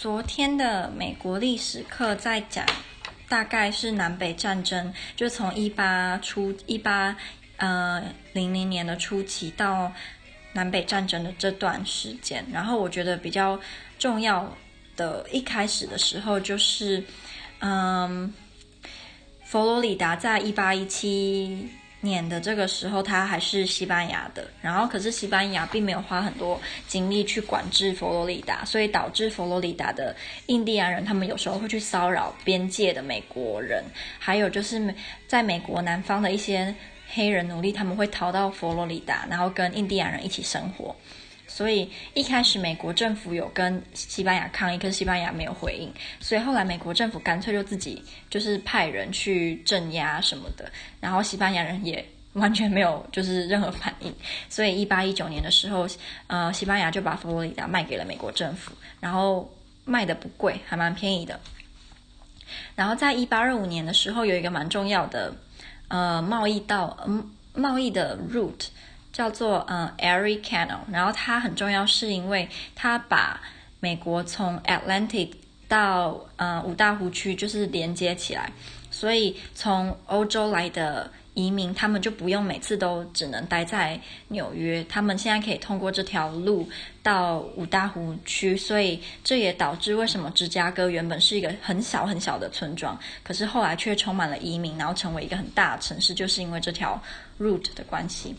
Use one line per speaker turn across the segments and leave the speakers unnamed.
昨天的美国历史课在讲，大概是南北战争，就从一八初一八呃零零年的初期到南北战争的这段时间。然后我觉得比较重要的一开始的时候就是，嗯，佛罗里达在一八一七年的这个时候，他还是西班牙的。然后，可是西班牙并没有花很多精力去管制佛罗里达，所以导致佛罗里达的印第安人，他们有时候会去骚扰边界的美国人。还有就是，在美国南方的一些黑人奴隶，他们会逃到佛罗里达，然后跟印第安人一起生活。所以一开始美国政府有跟西班牙抗议，可是西班牙没有回应，所以后来美国政府干脆就自己就是派人去镇压什么的，然后西班牙人也完全没有就是任何反应，所以一八一九年的时候，呃，西班牙就把佛罗里达卖给了美国政府，然后卖的不贵，还蛮便宜的。然后在一八二五年的时候，有一个蛮重要的呃贸易道，嗯，贸易的 route。叫做嗯 Erie Canal，然后它很重要，是因为它把美国从 Atlantic 到呃五大湖区就是连接起来，所以从欧洲来的移民，他们就不用每次都只能待在纽约，他们现在可以通过这条路到五大湖区，所以这也导致为什么芝加哥原本是一个很小很小的村庄，可是后来却充满了移民，然后成为一个很大的城市，就是因为这条 root 的关系。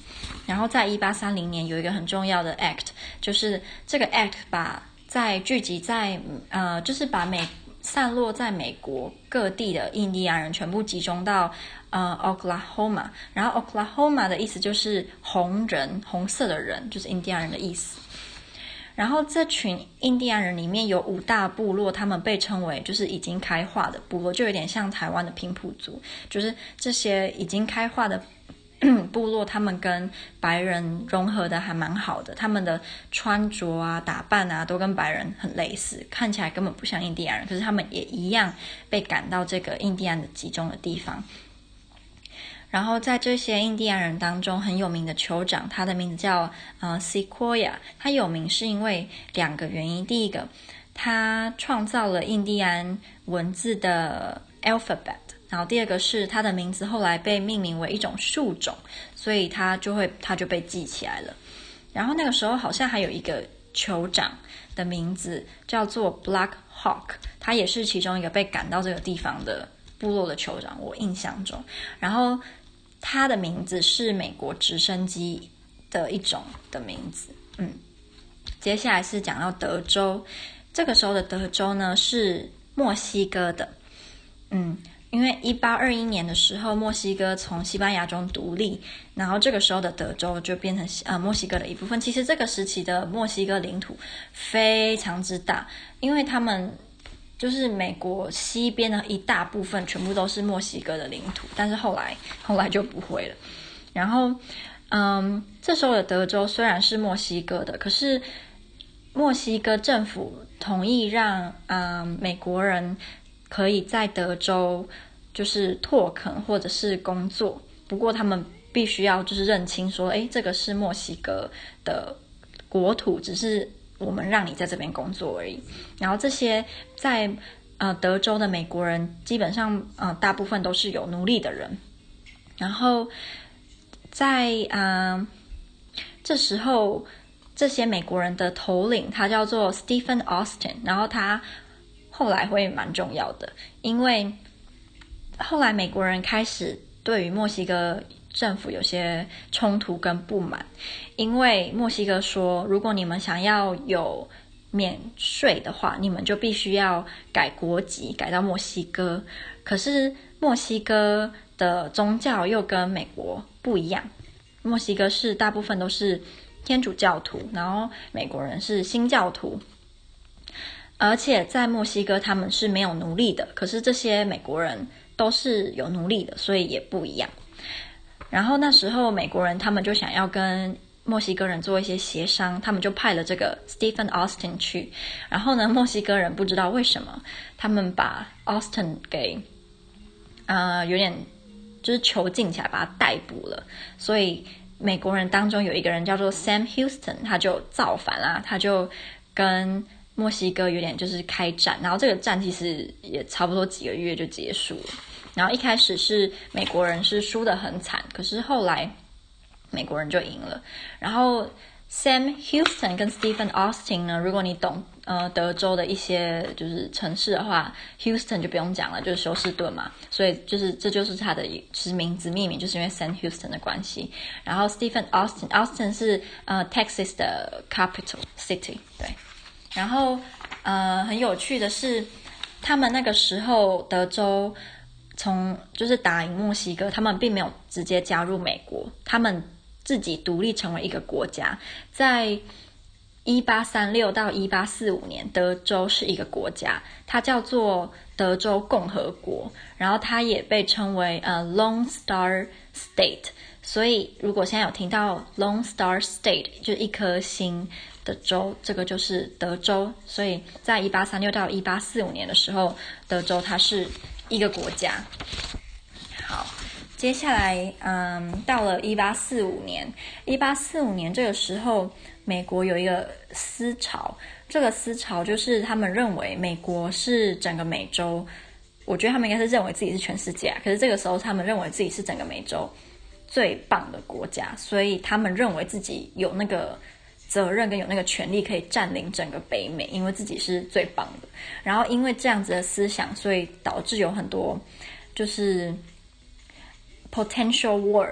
然后在一八三零年有一个很重要的 act，就是这个 act 把在聚集在呃，就是把美散落在美国各地的印第安人全部集中到。呃，Oklahoma，然后 Oklahoma 的意思就是红人，红色的人，就是印第安人的意思。然后这群印第安人里面有五大部落，他们被称为就是已经开化的部落，就有点像台湾的平埔族，就是这些已经开化的 部落，他们跟白人融合的还蛮好的，他们的穿着啊、打扮啊都跟白人很类似，看起来根本不像印第安人，可是他们也一样被赶到这个印第安的集中的地方。然后在这些印第安人当中，很有名的酋长，他的名字叫呃 Sequoyah。他有名是因为两个原因。第一个，他创造了印第安文字的 alphabet。然后第二个是他的名字后来被命名为一种树种，所以他就会他就被记起来了。然后那个时候好像还有一个酋长的名字叫做 Black Hawk，他也是其中一个被赶到这个地方的部落的酋长，我印象中。然后。他的名字是美国直升机的一种的名字，嗯，接下来是讲到德州，这个时候的德州呢是墨西哥的，嗯，因为一八二一年的时候墨西哥从西班牙中独立，然后这个时候的德州就变成呃墨西哥的一部分。其实这个时期的墨西哥领土非常之大，因为他们。就是美国西边的一大部分全部都是墨西哥的领土，但是后来后来就不会了。然后，嗯，这时候的德州虽然是墨西哥的，可是墨西哥政府同意让嗯美国人可以在德州就是拓垦或者是工作，不过他们必须要就是认清说，诶，这个是墨西哥的国土，只是。我们让你在这边工作而已。然后这些在呃德州的美国人，基本上呃大部分都是有奴隶的人。然后在嗯、这时候，这些美国人的头领他叫做 Stephen Austin，然后他后来会蛮重要的，因为后来美国人开始对于墨西哥。政府有些冲突跟不满，因为墨西哥说，如果你们想要有免税的话，你们就必须要改国籍，改到墨西哥。可是墨西哥的宗教又跟美国不一样，墨西哥是大部分都是天主教徒，然后美国人是新教徒，而且在墨西哥他们是没有奴隶的，可是这些美国人都是有奴隶的，所以也不一样。然后那时候美国人他们就想要跟墨西哥人做一些协商，他们就派了这个 Stephen Austin 去。然后呢，墨西哥人不知道为什么，他们把 Austin 给呃有点就是囚禁起来，把他逮捕了。所以美国人当中有一个人叫做 Sam Houston，他就造反啦，他就跟墨西哥有点就是开战，然后这个战其实也差不多几个月就结束了。然后一开始是美国人是输得很惨，可是后来美国人就赢了。然后 Sam Houston 跟 Stephen Austin 呢，如果你懂呃德州的一些就是城市的话，Houston 就不用讲了，就是休斯顿嘛，所以就是这就是他的其实名字命名，就是因为 Sam Houston 的关系。然后 Stephen Austin，Austin 是呃 Texas 的 capital city，对。然后，呃，很有趣的是，他们那个时候德州从就是打赢墨西哥，他们并没有直接加入美国，他们自己独立成为一个国家。在一八三六到一八四五年，德州是一个国家，它叫做德州共和国，然后它也被称为呃 Lone Star State。所以，如果现在有听到 Lone Star State，就是一颗星。的州，这个就是德州，所以在一八三六到一八四五年的时候，德州它是一个国家。好，接下来，嗯，到了一八四五年，一八四五年这个时候，美国有一个思潮，这个思潮就是他们认为美国是整个美洲，我觉得他们应该是认为自己是全世界，可是这个时候他们认为自己是整个美洲最棒的国家，所以他们认为自己有那个。责任跟有那个权利可以占领整个北美，因为自己是最棒的。然后因为这样子的思想，所以导致有很多就是 potential war，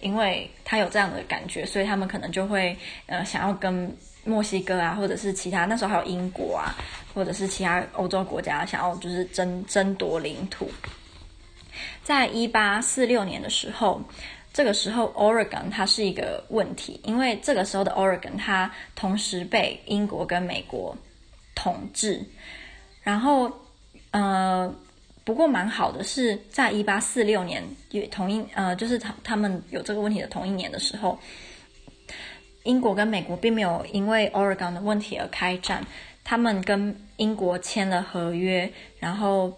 因为他有这样的感觉，所以他们可能就会呃想要跟墨西哥啊，或者是其他那时候还有英国啊，或者是其他欧洲国家想要就是争争夺领土。在一八四六年的时候。这个时候，Oregon 它是一个问题，因为这个时候的 Oregon 它同时被英国跟美国统治。然后，呃，不过蛮好的是在一八四六年也，同一呃，就是他他们有这个问题的同一年的时候，英国跟美国并没有因为 Oregon 的问题而开战，他们跟英国签了合约，然后，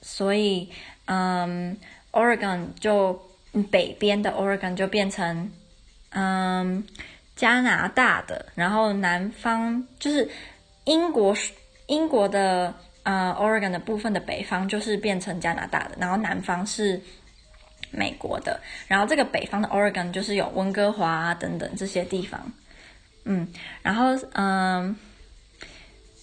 所以，嗯，Oregon 就。北边的 Oregon 就变成，嗯，加拿大的，然后南方就是英国，英国的呃 Oregon 的部分的北方就是变成加拿大的，然后南方是美国的，然后这个北方的 Oregon 就是有温哥华啊等等这些地方，嗯，然后嗯，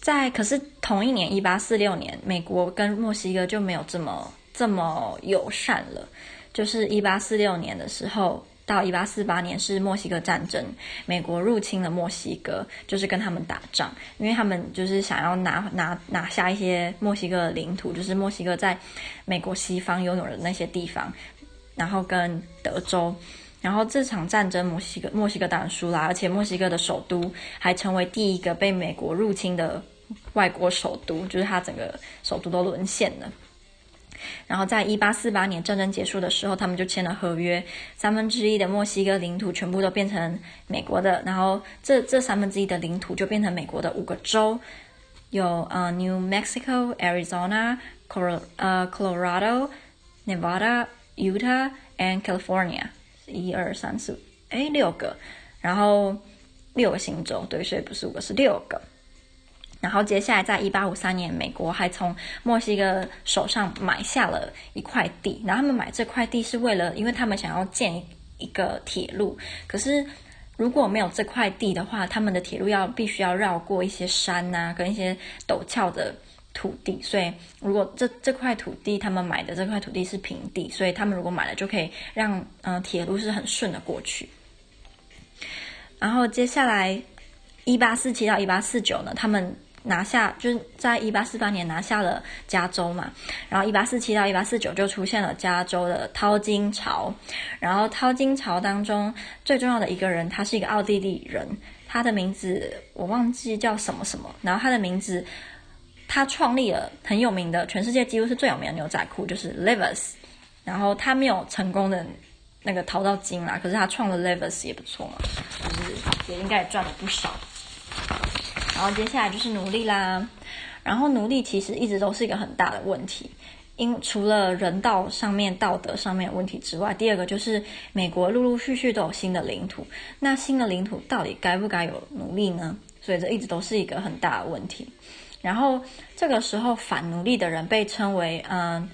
在可是同一年一八四六年，美国跟墨西哥就没有这么这么友善了。就是一八四六年的时候，到一八四八年是墨西哥战争，美国入侵了墨西哥，就是跟他们打仗，因为他们就是想要拿拿拿下一些墨西哥的领土，就是墨西哥在美国西方拥有的那些地方，然后跟德州，然后这场战争墨西哥墨西哥当然输了，而且墨西哥的首都还成为第一个被美国入侵的外国首都，就是它整个首都都沦陷了。然后在一八四八年战争结束的时候，他们就签了合约，三分之一的墨西哥领土全部都变成美国的，然后这这三分之一的领土就变成美国的五个州，有呃 New Mexico、Arizona、Col 呃 Colorado、Nevada、Utah and California，一二三四，哎六个，然后六个新州，对，所以不是五个，是六个。然后接下来，在一八五三年，美国还从墨西哥手上买下了一块地。然后他们买这块地是为了，因为他们想要建一个铁路。可是如果没有这块地的话，他们的铁路要必须要绕过一些山呐，跟一些陡峭的土地。所以，如果这这块土地他们买的这块土地是平地，所以他们如果买了，就可以让嗯、铁路是很顺的过去。然后接下来，一八四七到一八四九呢，他们。拿下就是在一八四八年拿下了加州嘛，然后一八四七到一八四九就出现了加州的淘金潮，然后淘金潮当中最重要的一个人，他是一个奥地利人，他的名字我忘记叫什么什么，然后他的名字，他创立了很有名的，全世界几乎是最有名的牛仔裤，就是 Levi's，然后他没有成功的那个淘到金啦，可是他创了 Levi's 也不错嘛，就是也应该也赚了不少。然后接下来就是奴隶啦，然后奴隶其实一直都是一个很大的问题，因除了人道上面、道德上面的问题之外，第二个就是美国陆陆续续都有新的领土，那新的领土到底该不该有奴隶呢？所以这一直都是一个很大的问题。然后这个时候反奴隶的人被称为嗯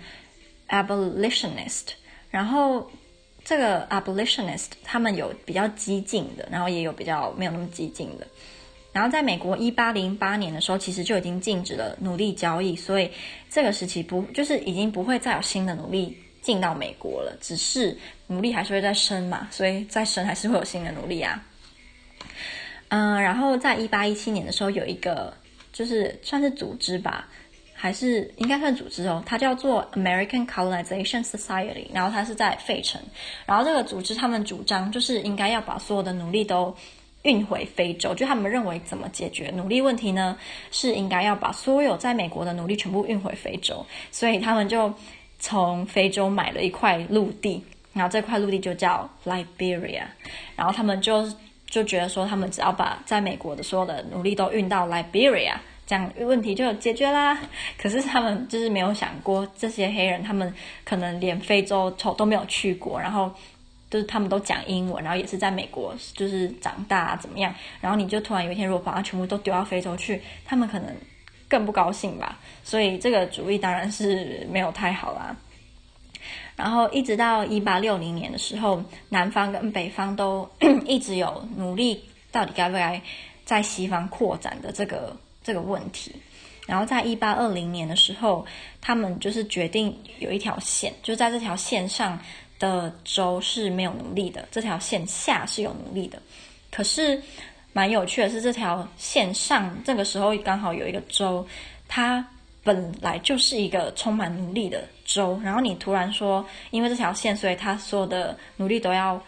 abolitionist，然后这个 abolitionist 他们有比较激进的，然后也有比较没有那么激进的。然后在美国一八零八年的时候，其实就已经禁止了奴隶交易，所以这个时期不就是已经不会再有新的奴隶进到美国了，只是奴隶还是会再生嘛，所以再生还是会有新的奴隶啊。嗯，然后在一八一七年的时候，有一个就是算是组织吧，还是应该算组织哦，它叫做 American Colonization Society，然后它是在费城，然后这个组织他们主张就是应该要把所有的奴隶都运回非洲，就他们认为怎么解决奴隶问题呢？是应该要把所有在美国的奴隶全部运回非洲，所以他们就从非洲买了一块陆地，然后这块陆地就叫 Liberia，然后他们就就觉得说，他们只要把在美国的所有的奴隶都运到 Liberia，这样问题就解决啦。可是他们就是没有想过，这些黑人他们可能连非洲都没有去过，然后。就是他们都讲英文，然后也是在美国就是长大啊，怎么样？然后你就突然有一天，如果把它全部都丢到非洲去，他们可能更不高兴吧。所以这个主意当然是没有太好啦。然后一直到一八六零年的时候，南方跟北方都 一直有努力，到底该不该在西方扩展的这个这个问题。然后在一八二零年的时候，他们就是决定有一条线，就在这条线上。的州是没有奴隶的，这条线下是有奴隶的。可是蛮有趣的是，这条线上这个时候刚好有一个州，它本来就是一个充满奴隶的州。然后你突然说，因为这条线，所以他所有的奴隶都要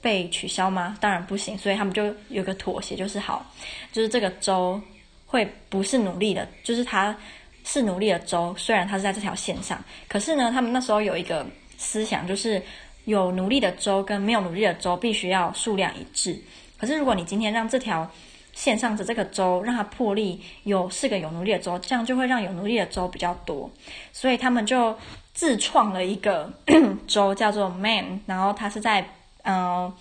被取消吗？当然不行。所以他们就有个妥协，就是好，就是这个州会不是奴隶的，就是它是奴隶的州，虽然它是在这条线上。可是呢，他们那时候有一个。思想就是有奴隶的州跟没有奴隶的州必须要数量一致。可是如果你今天让这条线上的这个州让它破例有四个有奴隶的州，这样就会让有奴隶的州比较多。所以他们就自创了一个 州叫做 Man，然后它是在嗯、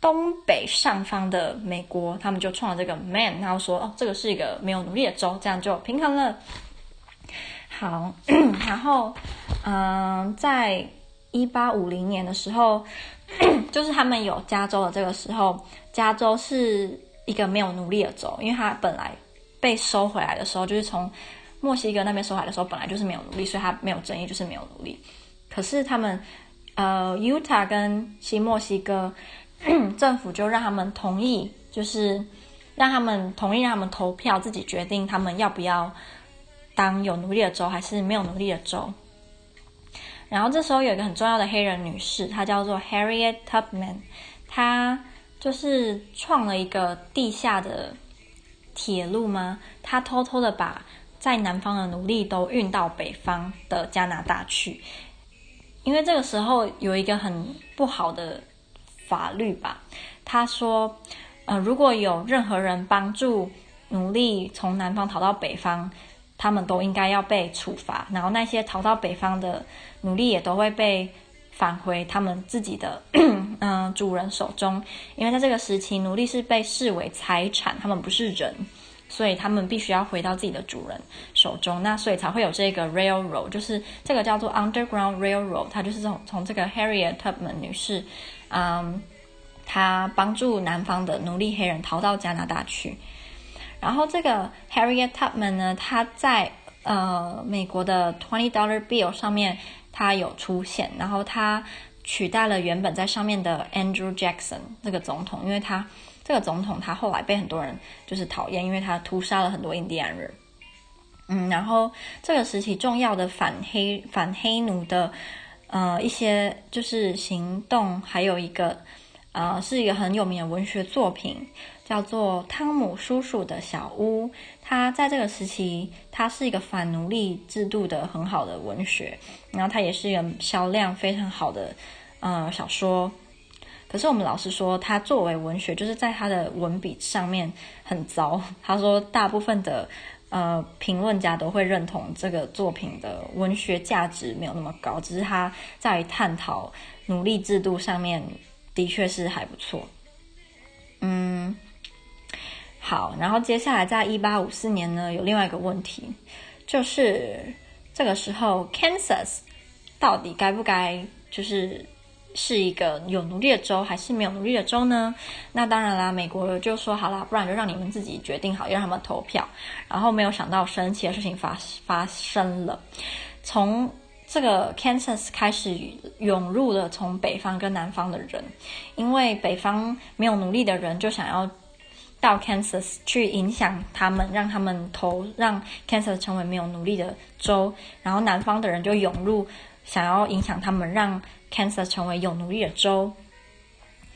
东北上方的美国，他们就创了这个 Man，然后说哦这个是一个没有奴隶的州，这样就平衡了。好，然后嗯、在。一八五零年的时候，就是他们有加州的这个时候，加州是一个没有奴隶的州，因为它本来被收回来的时候，就是从墨西哥那边收回来的时候，本来就是没有奴隶，所以它没有争议，就是没有奴隶。可是他们，呃，Utah 跟新墨西哥政府就让他们同意，就是让他们同意让他们投票，自己决定他们要不要当有奴隶的州，还是没有奴隶的州。然后这时候有一个很重要的黑人女士，她叫做 Harriet Tubman，她就是创了一个地下的铁路吗？她偷偷的把在南方的奴隶都运到北方的加拿大去，因为这个时候有一个很不好的法律吧，她说，呃，如果有任何人帮助奴隶从南方逃到北方，他们都应该要被处罚，然后那些逃到北方的奴隶也都会被返回他们自己的 嗯、主人手中，因为在这个时期，奴隶是被视为财产，他们不是人，所以他们必须要回到自己的主人手中。那所以才会有这个 railroad，就是这个叫做 Underground Railroad，它就是从从这个 Harriet Tubman 女士，嗯，她帮助南方的奴隶黑人逃到加拿大去。然后这个 Harriet Tubman 呢，她在呃美国的 Twenty Dollar Bill 上面，她有出现，然后她取代了原本在上面的 Andrew Jackson 这个总统，因为他这个总统他后来被很多人就是讨厌，因为他屠杀了很多印第安人。嗯，然后这个时期重要的反黑反黑奴的呃一些就是行动，还有一个呃是一个很有名的文学作品。叫做汤姆叔叔的小屋，他在这个时期，他是一个反奴隶制度的很好的文学，然后他也是一个销量非常好的呃小说。可是我们老师说，他作为文学，就是在他的文笔上面很糟。他说，大部分的呃评论家都会认同这个作品的文学价值没有那么高，只是他在探讨奴隶制度上面的确是还不错。嗯。好，然后接下来在一八五四年呢，有另外一个问题，就是这个时候 Kansas 到底该不该就是是一个有奴隶的州，还是没有奴隶的州呢？那当然啦，美国就说好啦，不然就让你们自己决定好，让他们投票。然后没有想到神奇的事情发发生了，从这个 Kansas 开始涌入了从北方跟南方的人，因为北方没有奴隶的人就想要到 Kansas 去影响他们，让他们投让 Kansas 成为没有奴隶的州，然后南方的人就涌入，想要影响他们，让 Kansas 成为有奴隶的州。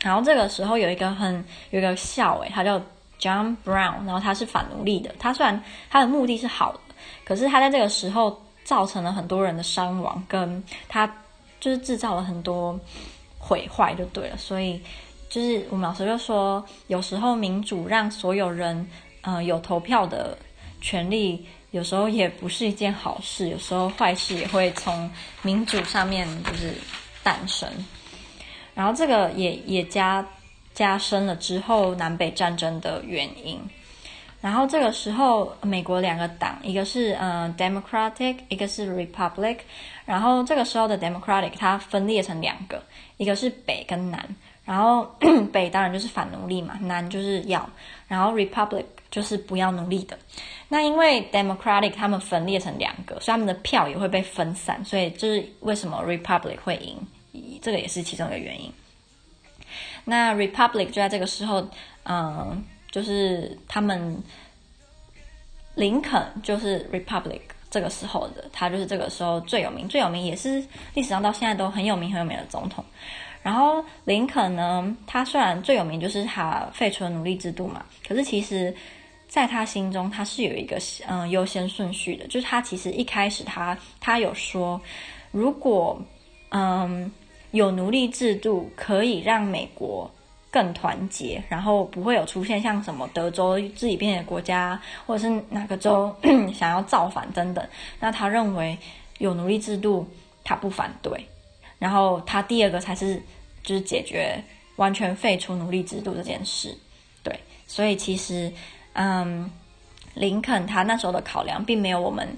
然后这个时候有一个很有一个校尉，他叫 John Brown，然后他是反奴隶的。他虽然他的目的是好的，可是他在这个时候。造成了很多人的伤亡，跟他就是制造了很多毁坏，就对了。所以就是我们老师就说，有时候民主让所有人呃有投票的权利，有时候也不是一件好事。有时候坏事也会从民主上面就是诞生。然后这个也也加加深了之后南北战争的原因。然后这个时候，美国两个党，一个是嗯、呃、Democratic，一个是 Republic。然后这个时候的 Democratic 它分裂成两个，一个是北跟南。然后 北当然就是反奴隶嘛，南就是要。然后 Republic 就是不要奴隶的。那因为 Democratic 他们分裂成两个，所以他们的票也会被分散。所以这是为什么 Republic 会赢，这个也是其中一个原因。那 Republic 就在这个时候，嗯。就是他们，林肯就是 Republic 这个时候的，他就是这个时候最有名、最有名，也是历史上到现在都很有名、很有名的总统。然后林肯呢，他虽然最有名就是他废除了奴隶制度嘛，可是其实在他心中他是有一个嗯优先顺序的，就是他其实一开始他他有说，如果嗯有奴隶制度可以让美国。更团结，然后不会有出现像什么德州自己变的国家，或者是哪个州 想要造反等等。那他认为有奴隶制度，他不反对。然后他第二个才是就是解决完全废除奴隶制度这件事。对，所以其实嗯，林肯他那时候的考量，并没有我们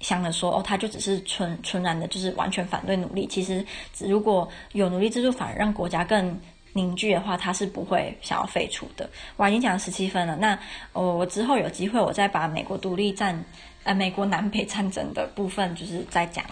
想的说哦，他就只是纯纯然的，就是完全反对奴隶。其实如果有奴隶制度，反而让国家更。凝聚的话，他是不会想要废除的。我已经讲了十七分了，那我、我之后有机会，我再把美国独立战，呃，美国南北战争的部分，就是再讲。